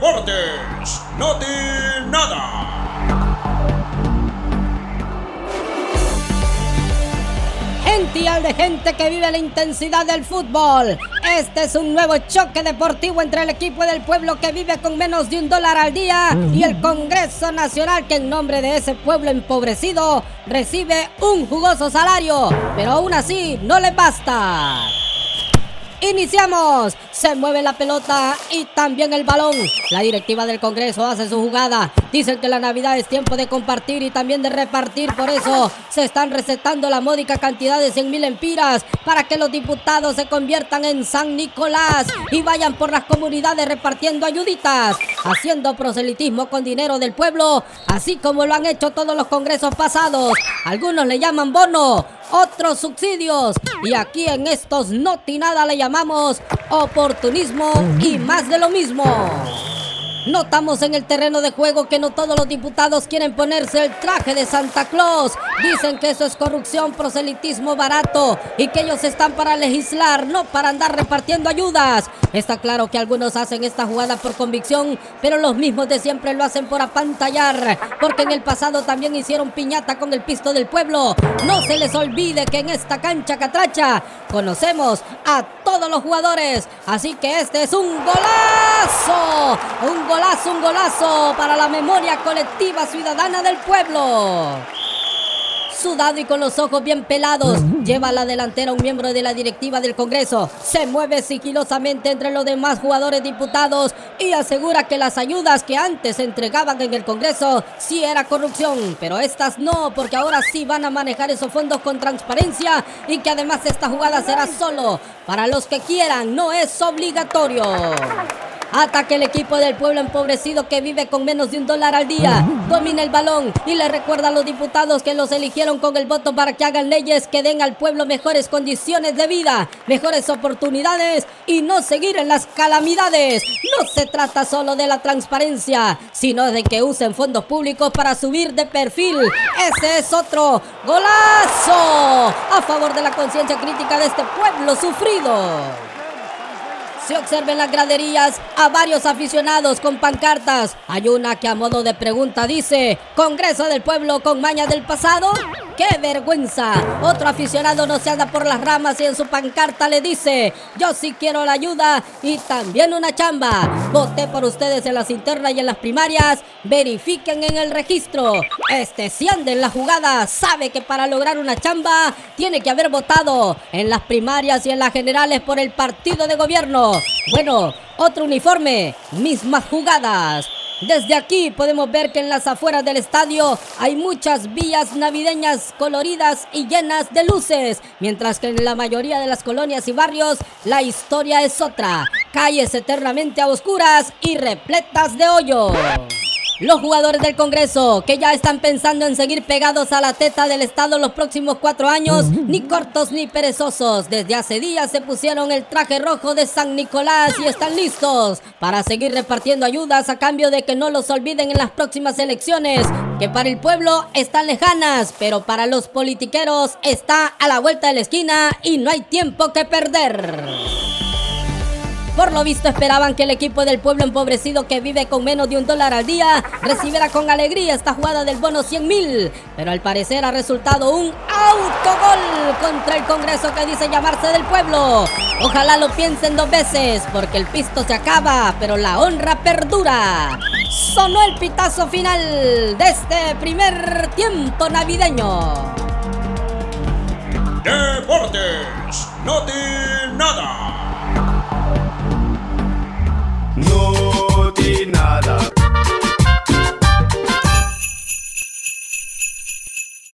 Deportes, no nada. Gential de gente que vive la intensidad del fútbol. Este es un nuevo choque deportivo entre el equipo del pueblo que vive con menos de un dólar al día y el Congreso Nacional que en nombre de ese pueblo empobrecido recibe un jugoso salario, pero aún así no le basta. Iniciamos. Se mueve la pelota y también el balón. La directiva del Congreso hace su jugada. Dicen que la Navidad es tiempo de compartir y también de repartir. Por eso se están recetando la módica cantidad de 100 mil empiras para que los diputados se conviertan en San Nicolás y vayan por las comunidades repartiendo ayuditas, haciendo proselitismo con dinero del pueblo, así como lo han hecho todos los congresos pasados. Algunos le llaman bono, otros subsidios. Y aquí en estos nada le llamamos oportunismo y más de lo mismo. Notamos en el terreno de juego que no todos los diputados quieren ponerse el traje de Santa Claus. Dicen que eso es corrupción, proselitismo barato y que ellos están para legislar, no para andar repartiendo ayudas. Está claro que algunos hacen esta jugada por convicción, pero los mismos de siempre lo hacen por apantallar, porque en el pasado también hicieron piñata con el pisto del pueblo. No se les olvide que en esta cancha catracha conocemos a todos los jugadores, así que este es un golazo, un golazo, un golazo para la memoria colectiva ciudadana del pueblo sudado y con los ojos bien pelados. Lleva a la delantera un miembro de la directiva del Congreso. Se mueve sigilosamente entre los demás jugadores diputados y asegura que las ayudas que antes se entregaban en el Congreso sí era corrupción, pero estas no, porque ahora sí van a manejar esos fondos con transparencia y que además esta jugada será solo para los que quieran, no es obligatorio. Ataque el equipo del pueblo empobrecido que vive con menos de un dólar al día. Domina el balón y le recuerda a los diputados que los eligieron con el voto para que hagan leyes que den al pueblo mejores condiciones de vida, mejores oportunidades y no seguir en las calamidades. No se trata solo de la transparencia, sino de que usen fondos públicos para subir de perfil. Ese es otro golazo a favor de la conciencia crítica de este pueblo sufrido. Se observen las graderías a varios aficionados con pancartas. Hay una que a modo de pregunta dice, Congreso del Pueblo con maña del pasado. ¡Qué vergüenza! Otro aficionado no se anda por las ramas y en su pancarta le dice, yo sí quiero la ayuda y también una chamba. Voté por ustedes en las internas y en las primarias. Verifiquen en el registro. Este si anda en la jugada sabe que para lograr una chamba tiene que haber votado en las primarias y en las generales por el partido de gobierno. Bueno, otro uniforme, mismas jugadas. Desde aquí podemos ver que en las afueras del estadio hay muchas vías navideñas coloridas y llenas de luces, mientras que en la mayoría de las colonias y barrios la historia es otra, calles eternamente a oscuras y repletas de hoyos. Los jugadores del Congreso, que ya están pensando en seguir pegados a la teta del Estado los próximos cuatro años, ni cortos ni perezosos. Desde hace días se pusieron el traje rojo de San Nicolás y están listos para seguir repartiendo ayudas a cambio de que no los olviden en las próximas elecciones, que para el pueblo están lejanas, pero para los politiqueros está a la vuelta de la esquina y no hay tiempo que perder. Por lo visto esperaban que el equipo del pueblo empobrecido que vive con menos de un dólar al día recibiera con alegría esta jugada del bono 100 mil. Pero al parecer ha resultado un autogol contra el Congreso que dice llamarse del pueblo. Ojalá lo piensen dos veces porque el pisto se acaba, pero la honra perdura. Sonó el pitazo final de este primer tiempo navideño. Deportes, Noti